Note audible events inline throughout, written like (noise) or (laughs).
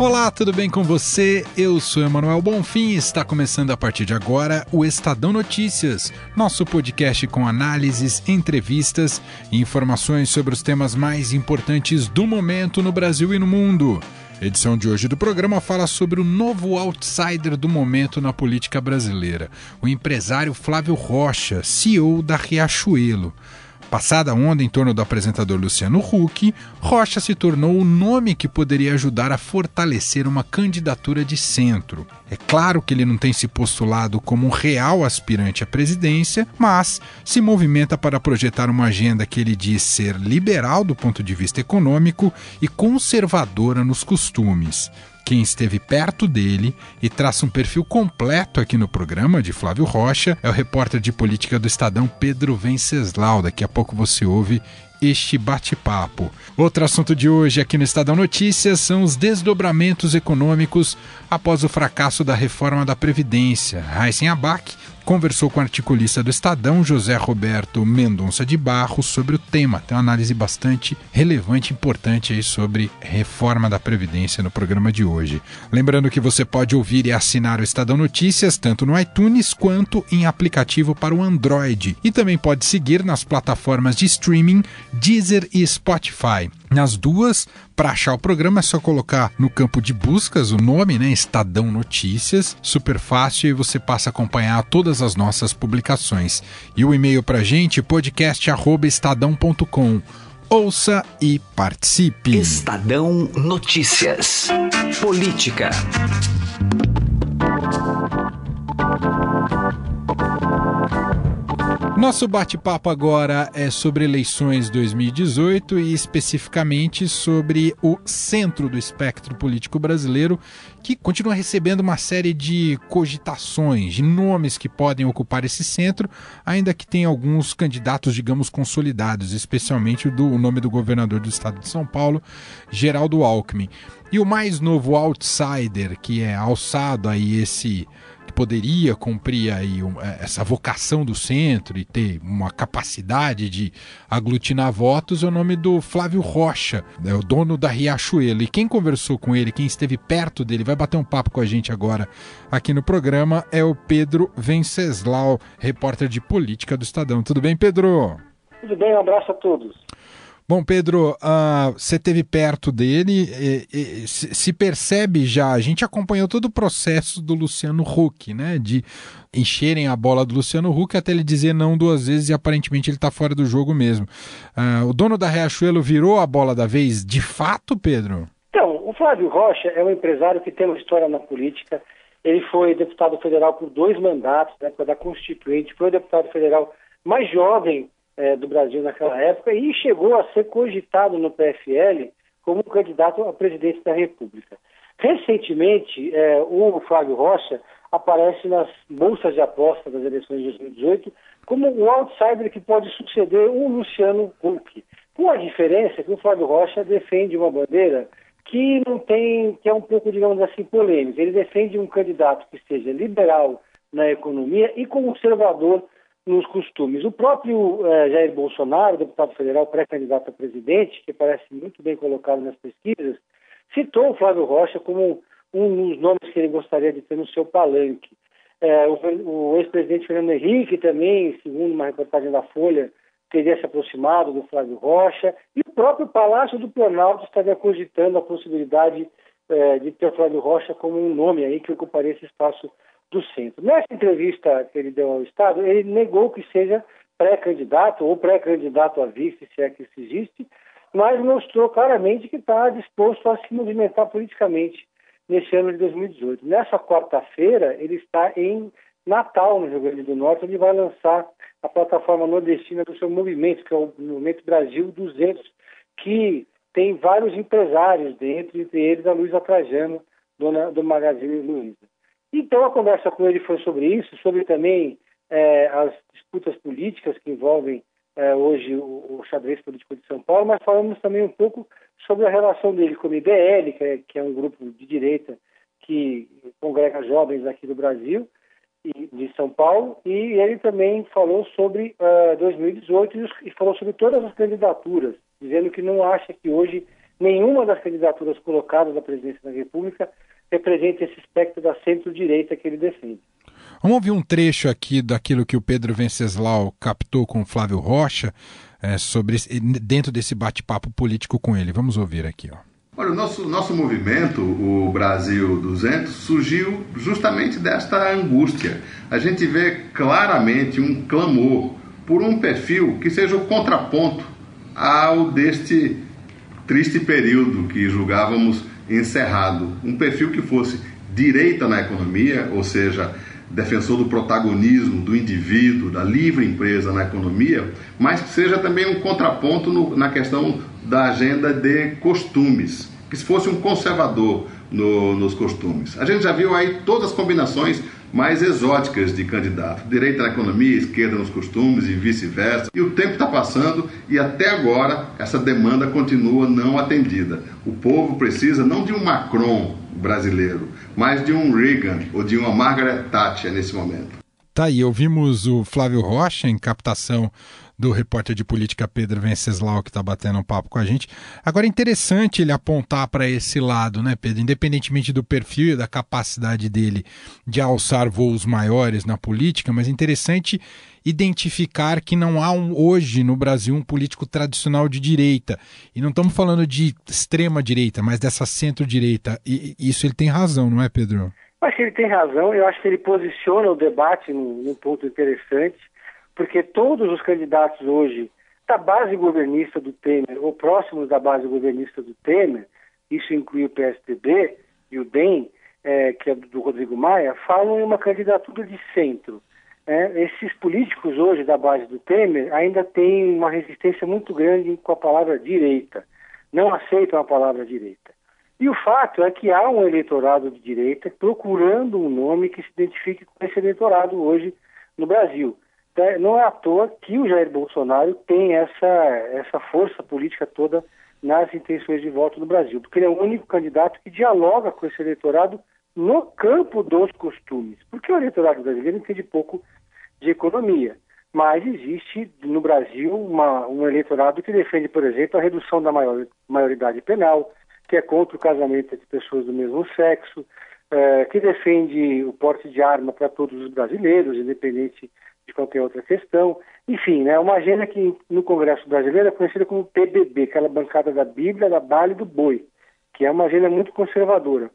Olá, tudo bem com você? Eu sou Emanuel Bonfim e está começando a partir de agora o Estadão Notícias, nosso podcast com análises, entrevistas e informações sobre os temas mais importantes do momento no Brasil e no mundo. A edição de hoje do programa fala sobre o novo outsider do momento na política brasileira, o empresário Flávio Rocha, CEO da Riachuelo. Passada a onda em torno do apresentador Luciano Huck, Rocha se tornou o nome que poderia ajudar a fortalecer uma candidatura de centro. É claro que ele não tem se postulado como um real aspirante à presidência, mas se movimenta para projetar uma agenda que ele diz ser liberal do ponto de vista econômico e conservadora nos costumes quem esteve perto dele e traça um perfil completo aqui no programa de Flávio Rocha é o repórter de política do Estadão Pedro Venceslau. Daqui a pouco você ouve este bate-papo. Outro assunto de hoje aqui no Estadão Notícias são os desdobramentos econômicos após o fracasso da reforma da Previdência. Raíssen Abac conversou com o articulista do Estadão, José Roberto Mendonça de Barros, sobre o tema. Tem uma análise bastante relevante e importante aí sobre reforma da Previdência no programa de hoje. Lembrando que você pode ouvir e assinar o Estadão Notícias tanto no iTunes quanto em aplicativo para o Android. E também pode seguir nas plataformas de streaming Deezer e Spotify. Nas duas, para achar o programa é só colocar no campo de buscas o nome, né? Estadão Notícias, super fácil e você passa a acompanhar todas as nossas publicações. E o e-mail para gente podcast@estadão.com. Ouça e participe. Estadão Notícias. Política. Nosso bate-papo agora é sobre eleições 2018 e especificamente sobre o centro do espectro político brasileiro, que continua recebendo uma série de cogitações, de nomes que podem ocupar esse centro, ainda que tenha alguns candidatos, digamos, consolidados, especialmente do, o nome do governador do estado de São Paulo, Geraldo Alckmin. E o mais novo outsider, que é alçado aí esse que poderia cumprir aí é, essa vocação do centro e ter uma capacidade de aglutinar votos é o nome do Flávio Rocha, é o dono da Riachuelo. E quem conversou com ele, quem esteve perto dele, vai bater um papo com a gente agora aqui no programa, é o Pedro Venceslau, repórter de política do Estadão. Tudo bem, Pedro? Tudo bem, um abraço a todos. Bom, Pedro, uh, você esteve perto dele, e, e, se percebe já, a gente acompanhou todo o processo do Luciano Huck, né? De encherem a bola do Luciano Huck até ele dizer não duas vezes e aparentemente ele está fora do jogo mesmo. Uh, o dono da Riachuelo virou a bola da vez de fato, Pedro? Então, o Flávio Rocha é um empresário que tem uma história na política. Ele foi deputado federal por dois mandatos, né, da Constituinte, foi o deputado federal mais jovem é, do Brasil naquela época e chegou a ser cogitado no PFL como candidato a presidente da República. Recentemente, é, o Flávio Rocha aparece nas bolsas de aposta das eleições de 2018 como um outsider que pode suceder o Luciano Huck, com a diferença que o Flávio Rocha defende uma bandeira que não tem, que é um pouco, digamos assim, polêmica. Ele defende um candidato que seja liberal na economia e conservador nos costumes. O próprio eh, Jair Bolsonaro, deputado federal pré-candidato a presidente, que parece muito bem colocado nas pesquisas, citou o Flávio Rocha como um dos nomes que ele gostaria de ter no seu palanque. Eh, o, o ex-presidente Fernando Henrique também, segundo uma reportagem da Folha, teria se aproximado do Flávio Rocha, e o próprio Palácio do Planalto estaria cogitando a possibilidade eh, de ter o Flávio Rocha como um nome aí que ocuparia esse espaço do centro. Nessa entrevista que ele deu ao Estado, ele negou que seja pré-candidato ou pré-candidato a vice, se é que isso existe, mas mostrou claramente que está disposto a se movimentar politicamente nesse ano de 2018. Nessa quarta-feira, ele está em Natal, no Rio Grande do Norte, onde vai lançar a plataforma nordestina do seu movimento, que é o Movimento Brasil 200, que tem vários empresários dentro, entre eles a Luísa Trajano, dona do Magazine Luiza. Então a conversa com ele foi sobre isso, sobre também é, as disputas políticas que envolvem é, hoje o, o xadrez político de São Paulo, mas falamos também um pouco sobre a relação dele com o IBL, que é, que é um grupo de direita que congrega jovens aqui do Brasil e de São Paulo, e ele também falou sobre uh, 2018 e falou sobre todas as candidaturas, dizendo que não acha que hoje nenhuma das candidaturas colocadas à presidência da República representa esse espectro da centro-direita que ele defende. Vamos ouvir um trecho aqui daquilo que o Pedro Venceslau captou com o Flávio Rocha é, sobre dentro desse bate-papo político com ele. Vamos ouvir aqui, ó. Olha, o nosso, nosso movimento, o Brasil 200, surgiu justamente desta angústia. A gente vê claramente um clamor por um perfil que seja o contraponto ao deste triste período que julgávamos encerrado. Um perfil que fosse direita na economia, ou seja, defensor do protagonismo do indivíduo, da livre empresa na economia, mas que seja também um contraponto no, na questão da agenda de costumes, que se fosse um conservador no, nos costumes. A gente já viu aí todas as combinações mais exóticas de candidato, direita na economia, esquerda nos costumes e vice-versa. E o tempo está passando e até agora essa demanda continua não atendida. O povo precisa não de um Macron brasileiro, mas de um Reagan ou de uma Margaret Thatcher nesse momento. Tá aí, ouvimos o Flávio Rocha em captação do repórter de política Pedro Venceslau, que está batendo um papo com a gente. Agora, é interessante ele apontar para esse lado, né, Pedro? Independentemente do perfil e da capacidade dele de alçar voos maiores na política, mas interessante identificar que não há um, hoje no Brasil um político tradicional de direita. E não estamos falando de extrema direita, mas dessa centro-direita. E isso ele tem razão, não é, Pedro? Acho que ele tem razão, eu acho que ele posiciona o debate num, num ponto interessante porque todos os candidatos hoje da base governista do Temer, ou próximos da base governista do Temer, isso inclui o PSDB e o DEM, é, que é do Rodrigo Maia, falam em uma candidatura de centro. É, esses políticos hoje da base do Temer ainda têm uma resistência muito grande com a palavra direita, não aceitam a palavra direita. E o fato é que há um eleitorado de direita procurando um nome que se identifique com esse eleitorado hoje no Brasil. É, não é à toa que o Jair Bolsonaro tem essa, essa força política toda nas intenções de voto no Brasil, porque ele é o único candidato que dialoga com esse eleitorado no campo dos costumes, porque o eleitorado brasileiro entende pouco de economia, mas existe no Brasil uma, um eleitorado que defende, por exemplo, a redução da maior, maioridade penal, que é contra o casamento entre pessoas do mesmo sexo, é, que defende o porte de arma para todos os brasileiros, independente de qualquer outra questão. Enfim, é né, uma agenda que no Congresso Brasileiro é conhecida como PBB, aquela bancada da Bíblia, da Bala e do Boi, que é uma agenda muito conservadora.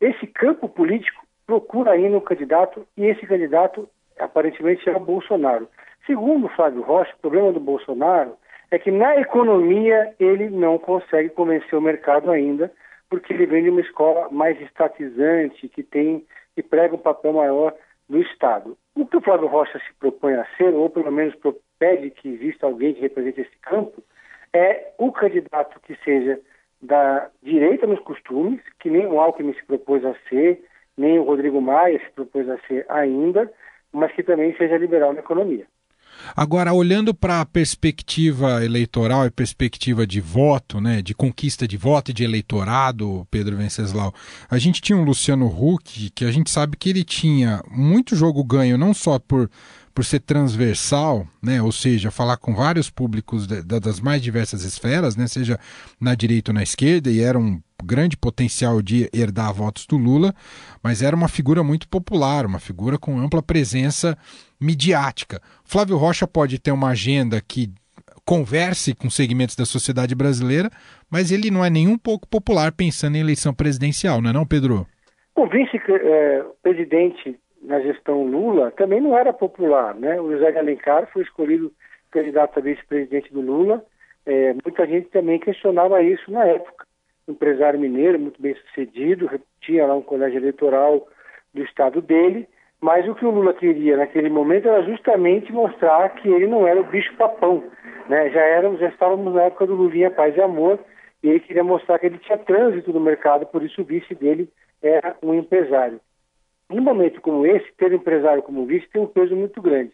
Esse campo político procura ainda um candidato e esse candidato aparentemente é o Bolsonaro. Segundo Flávio Rocha, o problema do Bolsonaro é que na economia ele não consegue convencer o mercado ainda, porque ele vem de uma escola mais estatizante, que tem que prega um papel maior no Estado. O que o Flávio Rocha se propõe a ser, ou pelo menos pede que exista alguém que represente esse campo, é o candidato que seja da direita nos costumes, que nem o Alckmin se propôs a ser, nem o Rodrigo Maia se propôs a ser ainda, mas que também seja liberal na economia. Agora, olhando para a perspectiva eleitoral e perspectiva de voto, né, de conquista de voto e de eleitorado, Pedro Venceslau, a gente tinha um Luciano Huck, que a gente sabe que ele tinha muito jogo ganho, não só por, por ser transversal, né, ou seja, falar com vários públicos de, de, das mais diversas esferas, né, seja na direita ou na esquerda, e era um grande potencial de herdar votos do Lula, mas era uma figura muito popular, uma figura com ampla presença midiática. Flávio Rocha pode ter uma agenda que converse com segmentos da sociedade brasileira, mas ele não é nem um pouco popular pensando em eleição presidencial, não é não, Pedro? O vice-presidente na gestão Lula também não era popular, né? O José Alencar foi escolhido candidato a vice-presidente do Lula. É, muita gente também questionava isso na época. Empresário mineiro, muito bem sucedido, tinha lá um colégio eleitoral do estado dele, mas o que o Lula queria naquele momento era justamente mostrar que ele não era o bicho papão. Né? Já, já estávamos na época do Lulinha Paz e Amor, e ele queria mostrar que ele tinha trânsito no mercado, por isso o vice dele era um empresário. Em um momento como esse, ter empresário como vice tem um peso muito grande.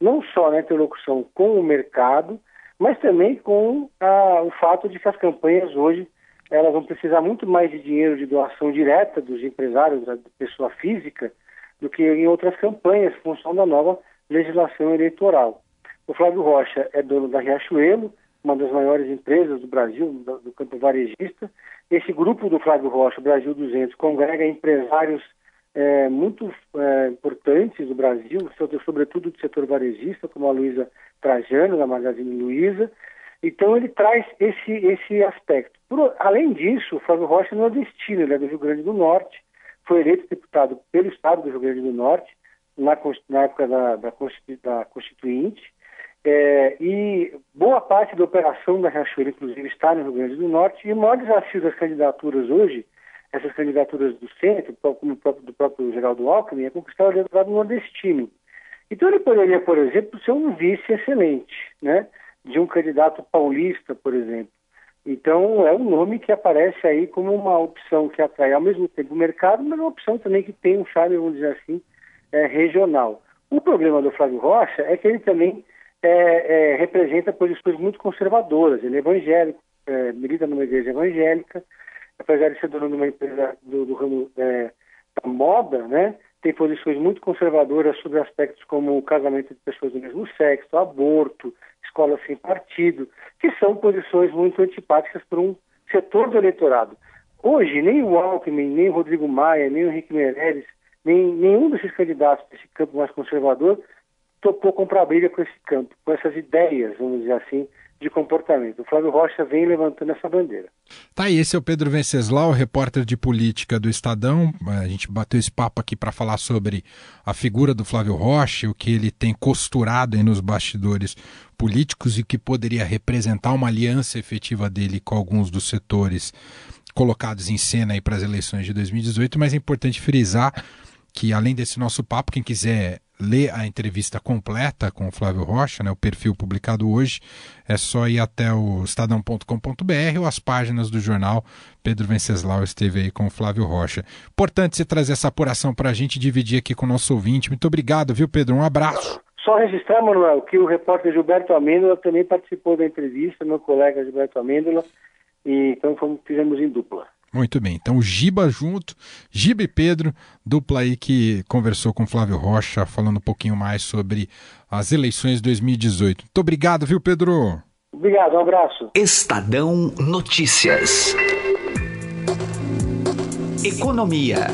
não só na interlocução com o mercado, mas também com a, o fato de que as campanhas hoje elas vão precisar muito mais de dinheiro de doação direta dos empresários, da pessoa física, do que em outras campanhas, em função da nova legislação eleitoral. O Flávio Rocha é dono da Riachuelo, uma das maiores empresas do Brasil, do campo varejista. Esse grupo do Flávio Rocha, Brasil 200, congrega empresários é, muito é, importantes do Brasil, sobretudo do setor varejista, como a Luísa Trajano, da Magazine Luiza. Então ele traz esse, esse aspecto. Por, além disso, o Flávio Rocha não é destino, ele é do Rio Grande do Norte, foi eleito deputado pelo Estado do Rio Grande do Norte, na, na época da, da, da Constituinte, é, e boa parte da operação da Riachuelo, inclusive, está no Rio Grande do Norte, e o maior desafio das candidaturas hoje, essas candidaturas do centro, como próprio, do próprio Geraldo Alckmin, é conquistar o eleitorado nordestino. Então ele poderia, por exemplo, ser um vice excelente, né, de um candidato paulista, por exemplo. Então é um nome que aparece aí como uma opção que atrai ao mesmo tempo o mercado, mas uma opção também que tem um charme, vamos dizer assim, é, regional. O problema do Flávio Rocha é que ele também é, é, representa posições muito conservadoras. Ele é evangélico, é, milita numa igreja evangélica, apesar de ser dono de uma empresa do, do ramo é, da moda, né? Tem posições muito conservadoras sobre aspectos como o casamento de pessoas do mesmo sexo, aborto, escola sem partido, que são posições muito antipáticas para um setor do eleitorado. Hoje, nem o Alckmin, nem o Rodrigo Maia, nem o Henrique Meirelles, nem nenhum desses candidatos desse campo mais conservador topou comprar briga com esse campo, com essas ideias, vamos dizer assim, de comportamento. O Flávio Rocha vem levantando essa bandeira. Tá aí, esse é o Pedro Venceslau, repórter de política do Estadão. A gente bateu esse papo aqui para falar sobre a figura do Flávio Rocha, o que ele tem costurado aí nos bastidores políticos e que poderia representar uma aliança efetiva dele com alguns dos setores colocados em cena aí para as eleições de 2018, mas é importante frisar que além desse nosso papo, quem quiser ler a entrevista completa com o Flávio Rocha, né, o perfil publicado hoje, é só ir até o estadão.com.br ou as páginas do jornal. Pedro Venceslau esteve aí com o Flávio Rocha. Importante você trazer essa apuração para a gente dividir aqui com o nosso ouvinte. Muito obrigado, viu, Pedro? Um abraço. Só registrar, Manuel, que o repórter Gilberto Amêndola também participou da entrevista, meu colega Gilberto Amêndola, e então fomos, fizemos em dupla. Muito bem, então Giba junto, Giba e Pedro, dupla aí que conversou com Flávio Rocha, falando um pouquinho mais sobre as eleições de 2018. Muito obrigado, viu, Pedro? Obrigado, um abraço. Estadão Notícias. Economia.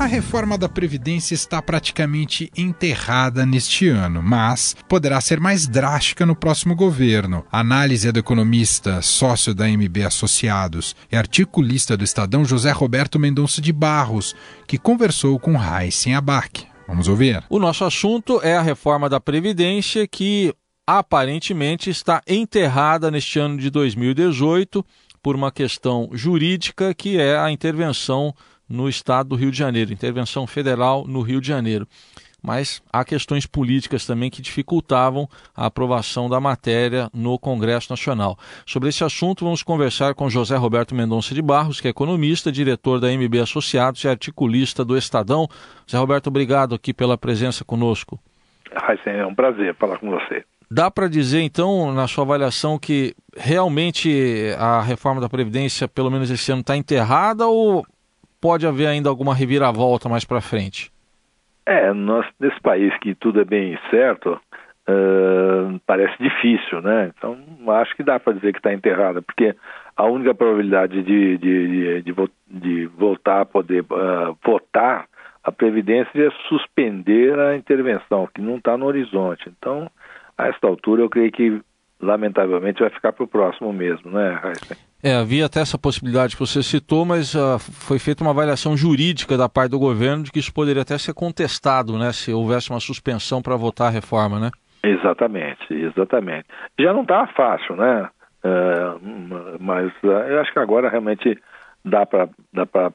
A reforma da Previdência está praticamente enterrada neste ano, mas poderá ser mais drástica no próximo governo. A análise é do economista, sócio da MB Associados e articulista do Estadão José Roberto Mendonça de Barros, que conversou com Raíssen Abac. Vamos ouvir. O nosso assunto é a reforma da Previdência que aparentemente está enterrada neste ano de 2018 por uma questão jurídica que é a intervenção no estado do Rio de Janeiro, intervenção federal no Rio de Janeiro. Mas há questões políticas também que dificultavam a aprovação da matéria no Congresso Nacional. Sobre esse assunto, vamos conversar com José Roberto Mendonça de Barros, que é economista, diretor da MB Associados e articulista do Estadão. José Roberto, obrigado aqui pela presença conosco. É um prazer falar com você. Dá para dizer, então, na sua avaliação, que realmente a reforma da Previdência, pelo menos esse ano, está enterrada ou pode haver ainda alguma reviravolta mais para frente? É, nós, nesse país que tudo é bem certo, uh, parece difícil, né? Então, acho que dá para dizer que está enterrada, porque a única probabilidade de, de, de, de voltar a poder uh, votar a Previdência é suspender a intervenção, que não está no horizonte. Então, a esta altura, eu creio que, lamentavelmente, vai ficar para o próximo mesmo, né, Raíssa? É, havia até essa possibilidade que você citou, mas uh, foi feita uma avaliação jurídica da parte do governo de que isso poderia até ser contestado, né, se houvesse uma suspensão para votar a reforma, né? Exatamente, exatamente. Já não está fácil, né? Uh, mas uh, eu acho que agora realmente dá para dá para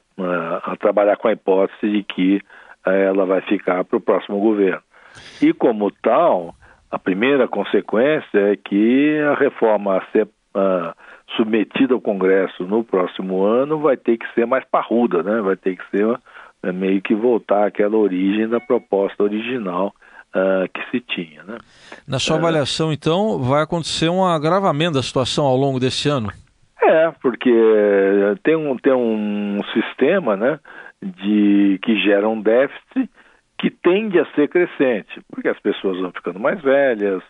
trabalhar com a hipótese de que ela vai ficar para o próximo governo. E como tal, a primeira consequência é que a reforma a ser submetida ao Congresso no próximo ano vai ter que ser mais parruda, né? vai ter que ser é meio que voltar àquela origem da proposta original uh, que se tinha. Né? Na sua avaliação, então, vai acontecer um agravamento da situação ao longo desse ano? É, porque tem um, tem um sistema né, de, que gera um déficit que tende a ser crescente, porque as pessoas vão ficando mais velhas,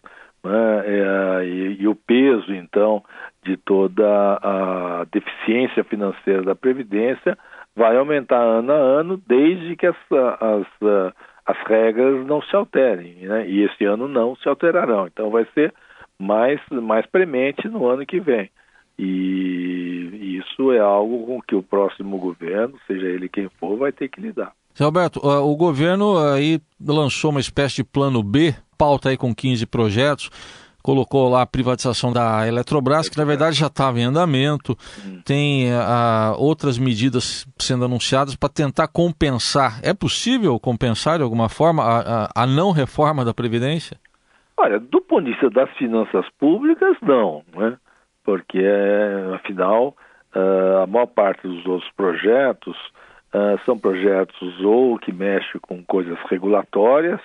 né, é, e, e, o peso, então, de toda a deficiência financeira da Previdência vai aumentar ano a ano, desde que as, as, as regras não se alterem, né? e esse ano não se alterarão. Então, vai ser mais, mais premente no ano que vem. E isso é algo com que o próximo governo, seja ele quem for, vai ter que lidar. Roberto, o governo aí lançou uma espécie de plano B, pauta aí com 15 projetos, colocou lá a privatização da Eletrobras, que na verdade já estava em andamento, hum. tem uh, outras medidas sendo anunciadas para tentar compensar. É possível compensar de alguma forma a, a, a não reforma da Previdência? Olha, do ponto de vista das finanças públicas, não, né? porque afinal uh, a maior parte dos outros projetos uh, são projetos ou que mexem com coisas regulatórias,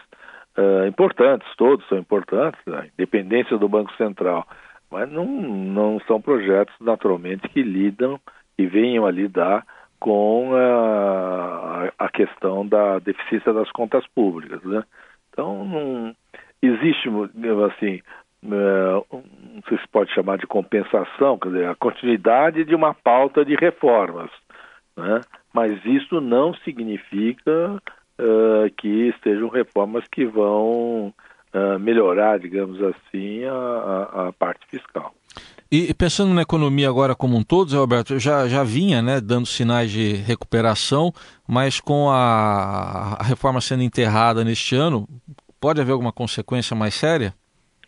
uh, importantes, todos são importantes, a independência do Banco Central, mas não, não são projetos naturalmente que lidam e venham a lidar com a, a questão da deficiência das contas públicas. Né? Então, não, existe, assim, não sei se pode chamar de compensação, quer dizer, a continuidade de uma pauta de reformas. Né? Mas isso não significa uh, que sejam reformas que vão uh, melhorar, digamos assim, a, a, parte fiscal. E pensando na economia agora como um todo, Zé Roberto, já, já vinha né, dando sinais de recuperação, mas com a, a reforma sendo enterrada neste ano, pode haver alguma consequência mais séria?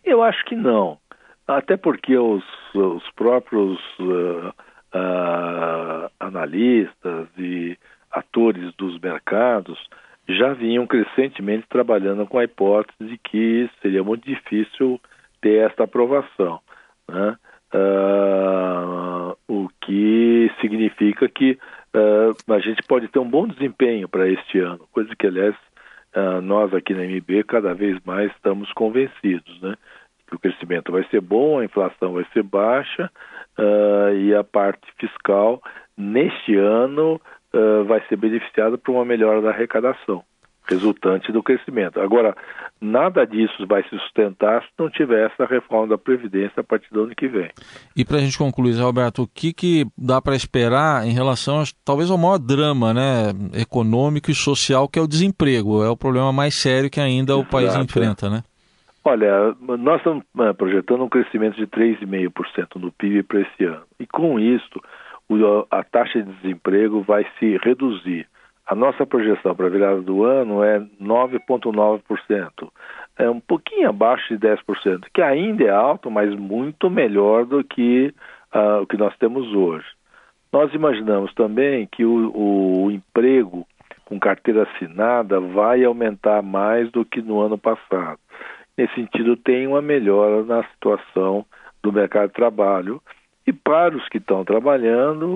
Eu acho que não. Até porque os, os próprios uh, uh, analistas e atores dos mercados já vinham crescentemente trabalhando com a hipótese de que seria muito difícil ter esta aprovação. Né? Uh, o que significa que uh, a gente pode ter um bom desempenho para este ano, coisa que, aliás, uh, nós aqui na MB cada vez mais estamos convencidos. Né? Que o crescimento vai ser bom, a inflação vai ser baixa uh, e a parte fiscal neste ano uh, vai ser beneficiada por uma melhora da arrecadação resultante do crescimento. Agora, nada disso vai se sustentar se não tiver essa reforma da Previdência a partir do ano que vem. E para a gente concluir, Roberto, o que, que dá para esperar em relação, a, talvez, ao maior drama né, econômico e social, que é o desemprego? É o problema mais sério que ainda Exato. o país enfrenta, né? Olha, nós estamos eh, projetando um crescimento de 3,5% no PIB para esse ano. E com isso, a taxa de desemprego vai se reduzir. A nossa projeção para a virada do ano é 9,9%. É um pouquinho abaixo de 10%, que ainda é alto, mas muito melhor do que uh, o que nós temos hoje. Nós imaginamos também que o, o emprego com carteira assinada vai aumentar mais do que no ano passado nesse sentido, tem uma melhora na situação do mercado de trabalho. E para os que estão trabalhando,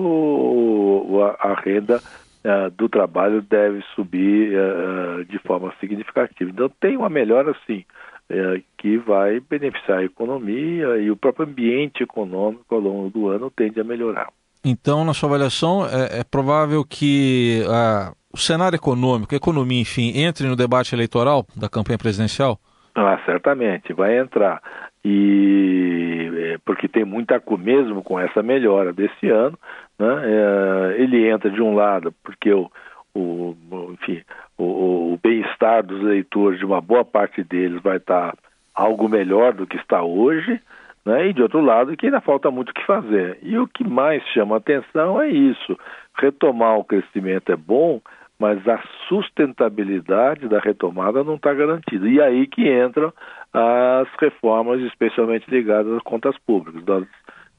a, renda uh, do trabalho deve subir uh, de forma significativa. Então, tem uma melhora, sim, que vai beneficiar a economia e o próprio ambiente econômico ao longo do ano tende a melhorar. Então, na sua avaliação, é, é provável que o cenário econômico, a economia, enfim, entre no debate eleitoral da campanha presidencial? Ah, certamente, vai entrar. E é, porque tem muita mesmo com essa melhora desse ano, né? É, ele entra de um lado porque o, o enfim, o, o bem-estar dos leitores de uma boa parte deles vai estar algo melhor do que está hoje, né? E de outro lado que ainda falta muito o que fazer. E o que mais chama atenção é isso: retomar o crescimento é bom, mas a sustentabilidade da retomada não está garantida. E aí que entram as reformas, especialmente ligadas às contas públicas. Nós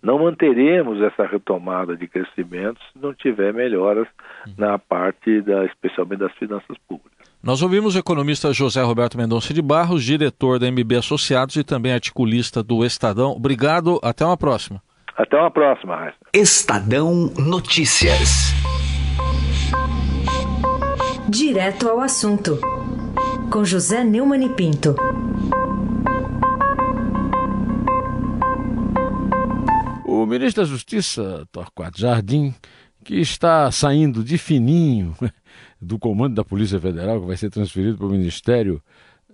não manteremos essa retomada de crescimento se não tiver melhoras na parte, da, especialmente das finanças públicas. Nós ouvimos o economista José Roberto Mendonça de Barros, diretor da MB Associados e também articulista do Estadão. Obrigado, até uma próxima. Até uma próxima. Estadão Notícias. Direto ao assunto, com José Neumann e Pinto. O ministro da Justiça, Torquato Jardim, que está saindo de fininho (laughs) do comando da Polícia Federal, que vai ser transferido para o Ministério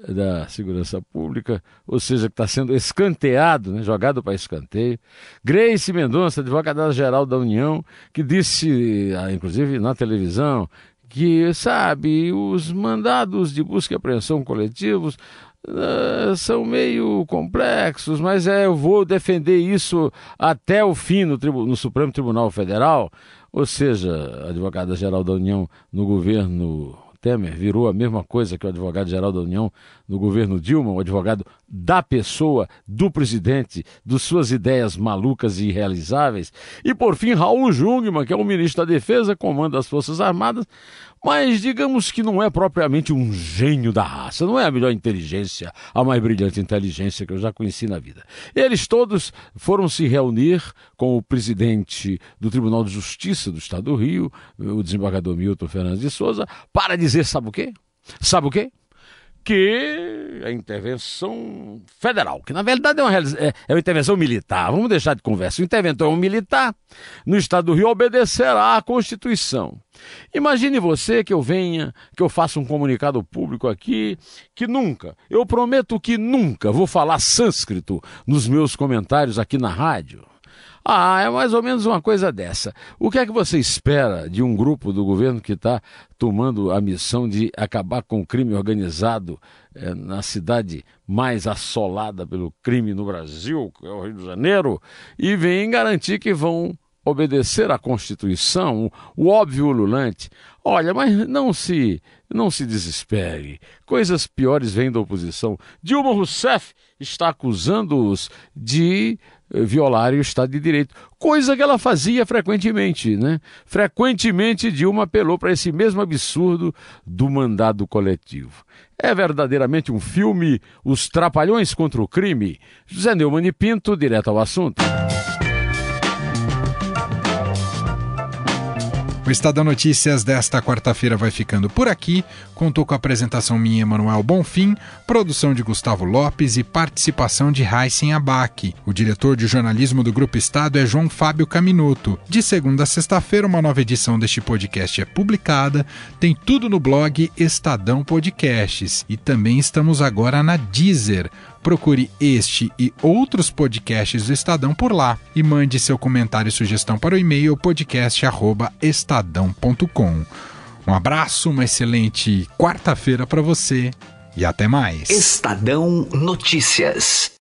da Segurança Pública, ou seja, que está sendo escanteado, né, jogado para escanteio. Grace Mendonça, advogada-geral da União, que disse, ah, inclusive na televisão, que, sabe, os mandados de busca e apreensão coletivos uh, são meio complexos, mas é, eu vou defender isso até o fim no, no Supremo Tribunal Federal, ou seja, advogada-geral da União no governo Temer virou a mesma coisa que o advogado-geral da União no governo Dilma, o advogado da pessoa, do presidente, de suas ideias malucas e irrealizáveis. E por fim, Raul Jungmann, que é o ministro da Defesa, comanda as Forças Armadas, mas digamos que não é propriamente um gênio da raça, não é a melhor inteligência, a mais brilhante inteligência que eu já conheci na vida. Eles todos foram se reunir com o presidente do Tribunal de Justiça do Estado do Rio, o desembargador Milton Fernandes de Souza, para dizer, sabe o quê? Sabe o quê? Que a intervenção federal, que na verdade é uma, é, é uma intervenção militar, vamos deixar de conversa. O interventor é um militar no estado do Rio obedecerá à Constituição. Imagine você que eu venha, que eu faça um comunicado público aqui, que nunca, eu prometo que nunca vou falar sânscrito nos meus comentários aqui na rádio. Ah, é mais ou menos uma coisa dessa. O que é que você espera de um grupo do governo que está tomando a missão de acabar com o crime organizado é, na cidade mais assolada pelo crime no Brasil, que é o Rio de Janeiro, e vem garantir que vão obedecer à Constituição, o óbvio ululante. Olha, mas não se não se desespere. Coisas piores vêm da oposição. Dilma Rousseff está acusando-os de eh, violar o Estado de Direito, coisa que ela fazia frequentemente, né? Frequentemente Dilma apelou para esse mesmo absurdo do mandado coletivo. É verdadeiramente um filme Os Trapalhões contra o Crime. José Neumann e Pinto, direto ao assunto. O Estadão Notícias desta quarta-feira vai ficando por aqui. Contou com a apresentação minha, Emanuel Bonfim, produção de Gustavo Lopes e participação de Heisen Abac. O diretor de jornalismo do Grupo Estado é João Fábio Caminuto. De segunda a sexta-feira, uma nova edição deste podcast é publicada. Tem tudo no blog Estadão Podcasts. E também estamos agora na Deezer. Procure este e outros podcasts do Estadão por lá e mande seu comentário e sugestão para o e-mail podcast@estadão.com. Um abraço, uma excelente quarta-feira para você e até mais. Estadão Notícias.